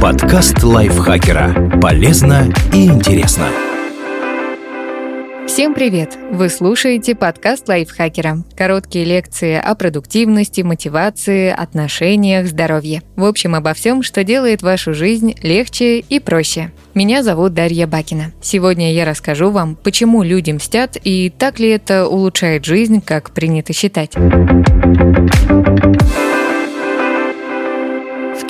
Подкаст лайфхакера. Полезно и интересно. Всем привет! Вы слушаете подкаст лайфхакера. Короткие лекции о продуктивности, мотивации, отношениях, здоровье. В общем, обо всем, что делает вашу жизнь легче и проще. Меня зовут Дарья Бакина. Сегодня я расскажу вам, почему люди мстят и так ли это улучшает жизнь, как принято считать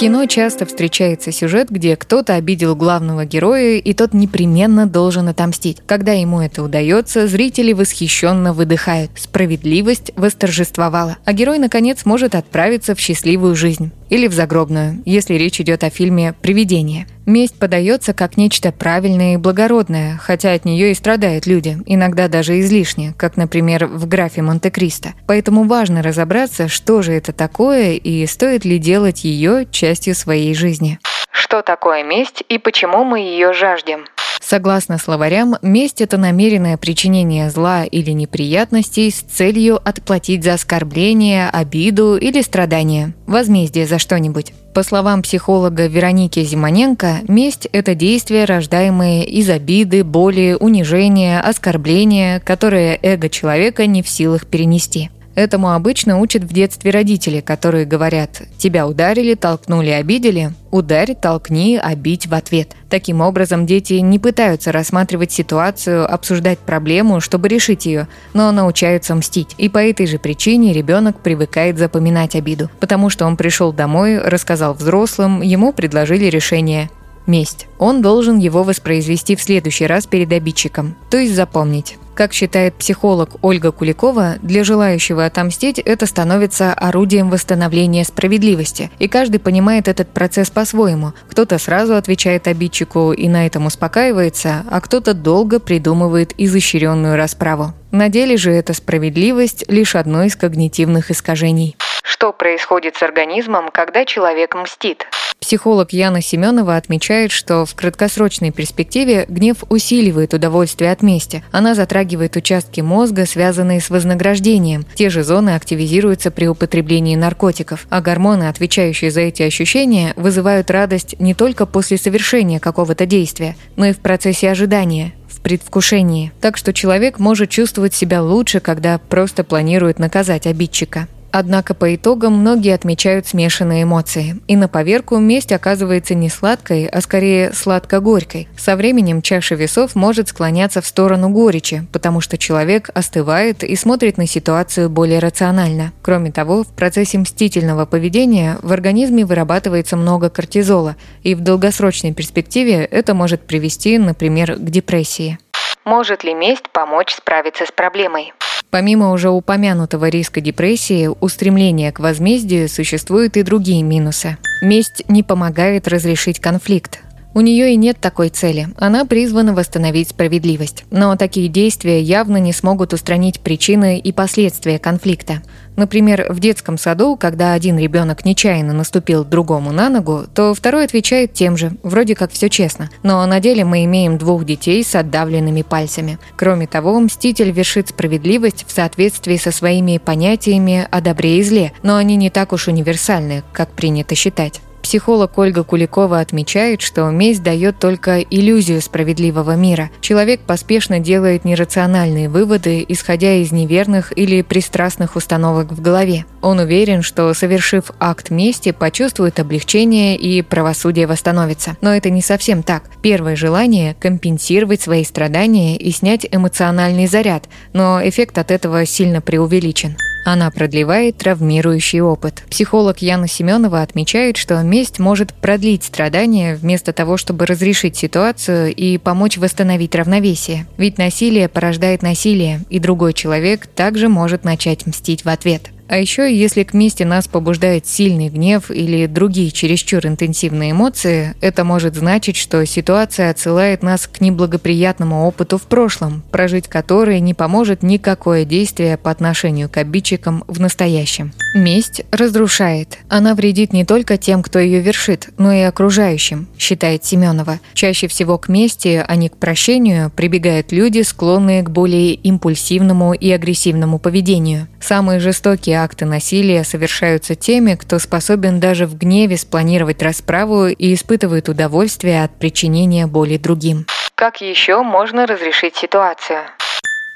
кино часто встречается сюжет, где кто-то обидел главного героя, и тот непременно должен отомстить. Когда ему это удается, зрители восхищенно выдыхают. Справедливость восторжествовала. А герой, наконец, может отправиться в счастливую жизнь или в загробную, если речь идет о фильме «Привидение». Месть подается как нечто правильное и благородное, хотя от нее и страдают люди, иногда даже излишне, как, например, в графе Монте-Кристо. Поэтому важно разобраться, что же это такое и стоит ли делать ее частью своей жизни. Что такое месть и почему мы ее жаждем? Согласно словарям, месть – это намеренное причинение зла или неприятностей с целью отплатить за оскорбление, обиду или страдание, возмездие за что-нибудь. По словам психолога Вероники Зимоненко, месть – это действие, рождаемое из обиды, боли, унижения, оскорбления, которое эго человека не в силах перенести. Этому обычно учат в детстве родители, которые говорят «тебя ударили, толкнули, обидели, ударь, толкни, обидь в ответ». Таким образом, дети не пытаются рассматривать ситуацию, обсуждать проблему, чтобы решить ее, но научаются мстить. И по этой же причине ребенок привыкает запоминать обиду, потому что он пришел домой, рассказал взрослым, ему предложили решение месть. Он должен его воспроизвести в следующий раз перед обидчиком, то есть запомнить. Как считает психолог Ольга Куликова, для желающего отомстить это становится орудием восстановления справедливости. И каждый понимает этот процесс по-своему. Кто-то сразу отвечает обидчику и на этом успокаивается, а кто-то долго придумывает изощренную расправу. На деле же эта справедливость – лишь одно из когнитивных искажений. Что происходит с организмом, когда человек мстит? Психолог Яна Семенова отмечает, что в краткосрочной перспективе гнев усиливает удовольствие от мести. Она затрагивает участки мозга, связанные с вознаграждением. Те же зоны активизируются при употреблении наркотиков, а гормоны, отвечающие за эти ощущения, вызывают радость не только после совершения какого-то действия, но и в процессе ожидания, в предвкушении. Так что человек может чувствовать себя лучше, когда просто планирует наказать обидчика. Однако по итогам многие отмечают смешанные эмоции. И на поверку месть оказывается не сладкой, а скорее сладко-горькой. Со временем чаша весов может склоняться в сторону горечи, потому что человек остывает и смотрит на ситуацию более рационально. Кроме того, в процессе мстительного поведения в организме вырабатывается много кортизола, и в долгосрочной перспективе это может привести, например, к депрессии. Может ли месть помочь справиться с проблемой? Помимо уже упомянутого риска депрессии, у стремления к возмездию существуют и другие минусы. Месть не помогает разрешить конфликт. У нее и нет такой цели. Она призвана восстановить справедливость. Но такие действия явно не смогут устранить причины и последствия конфликта. Например, в детском саду, когда один ребенок нечаянно наступил другому на ногу, то второй отвечает тем же, вроде как все честно. Но на деле мы имеем двух детей с отдавленными пальцами. Кроме того, мститель вершит справедливость в соответствии со своими понятиями о добре и зле, но они не так уж универсальны, как принято считать. Психолог Ольга Куликова отмечает, что месть дает только иллюзию справедливого мира. Человек поспешно делает нерациональные выводы, исходя из неверных или пристрастных установок в голове. Он уверен, что, совершив акт мести, почувствует облегчение и правосудие восстановится. Но это не совсем так. Первое желание – компенсировать свои страдания и снять эмоциональный заряд, но эффект от этого сильно преувеличен. Она продлевает травмирующий опыт. Психолог Яна Семенова отмечает, что месть может продлить страдания вместо того, чтобы разрешить ситуацию и помочь восстановить равновесие. Ведь насилие порождает насилие, и другой человек также может начать мстить в ответ. А еще, если к мести нас побуждает сильный гнев или другие чересчур интенсивные эмоции, это может значить, что ситуация отсылает нас к неблагоприятному опыту в прошлом, прожить который не поможет никакое действие по отношению к обидчикам в настоящем. Месть разрушает. Она вредит не только тем, кто ее вершит, но и окружающим, считает Семенова. Чаще всего к мести, а не к прощению, прибегают люди, склонные к более импульсивному и агрессивному поведению. Самые жестокие акты насилия совершаются теми, кто способен даже в гневе спланировать расправу и испытывает удовольствие от причинения боли другим. Как еще можно разрешить ситуацию?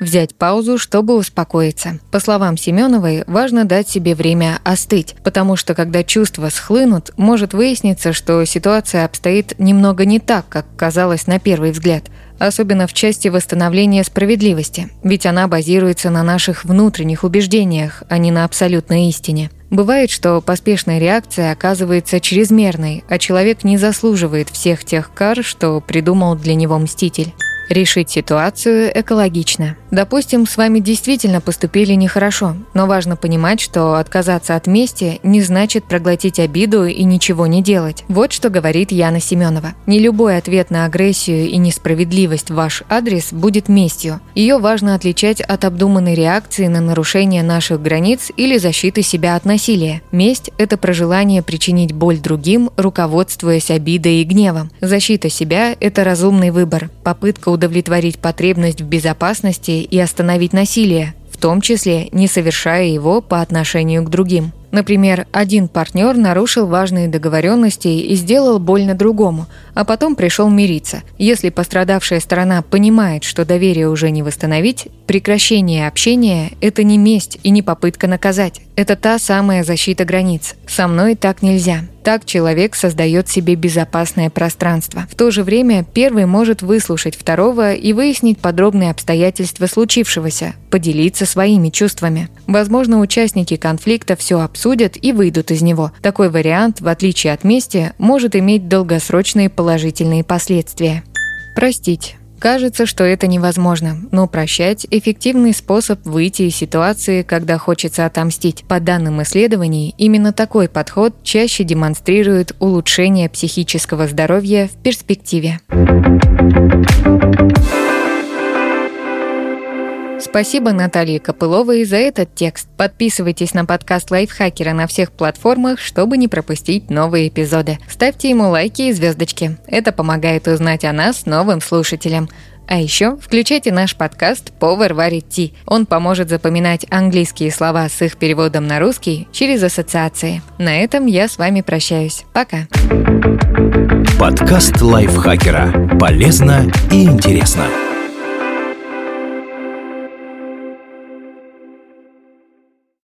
Взять паузу, чтобы успокоиться. По словам Семеновой, важно дать себе время остыть, потому что когда чувства схлынут, может выясниться, что ситуация обстоит немного не так, как казалось на первый взгляд особенно в части восстановления справедливости, ведь она базируется на наших внутренних убеждениях, а не на абсолютной истине. Бывает, что поспешная реакция оказывается чрезмерной, а человек не заслуживает всех тех кар, что придумал для него мститель. Решить ситуацию экологично. Допустим, с вами действительно поступили нехорошо, но важно понимать, что отказаться от мести не значит проглотить обиду и ничего не делать. Вот что говорит Яна Семенова. Не любой ответ на агрессию и несправедливость в ваш адрес будет местью. Ее важно отличать от обдуманной реакции на нарушение наших границ или защиты себя от насилия. Месть – это про желание причинить боль другим, руководствуясь обидой и гневом. Защита себя – это разумный выбор, попытка удовлетворить потребность в безопасности и остановить насилие, в том числе не совершая его по отношению к другим. Например, один партнер нарушил важные договоренности и сделал больно другому, а потом пришел мириться. Если пострадавшая сторона понимает, что доверие уже не восстановить, прекращение общения – это не месть и не попытка наказать. Это та самая защита границ. Со мной так нельзя. Так человек создает себе безопасное пространство. В то же время первый может выслушать второго и выяснить подробные обстоятельства случившегося, поделиться своими чувствами. Возможно, участники конфликта все обсудят и выйдут из него. Такой вариант, в отличие от мести, может иметь долгосрочные положительные последствия. Простить. Кажется, что это невозможно, но прощать – эффективный способ выйти из ситуации, когда хочется отомстить. По данным исследований, именно такой подход чаще демонстрирует улучшение психического здоровья в перспективе. Спасибо Наталье Копыловой за этот текст. Подписывайтесь на подкаст Лайфхакера на всех платформах, чтобы не пропустить новые эпизоды. Ставьте ему лайки и звездочки. Это помогает узнать о нас новым слушателям. А еще включайте наш подкаст «Повар варит ти». Он поможет запоминать английские слова с их переводом на русский через ассоциации. На этом я с вами прощаюсь. Пока. Подкаст лайфхакера. Полезно и интересно.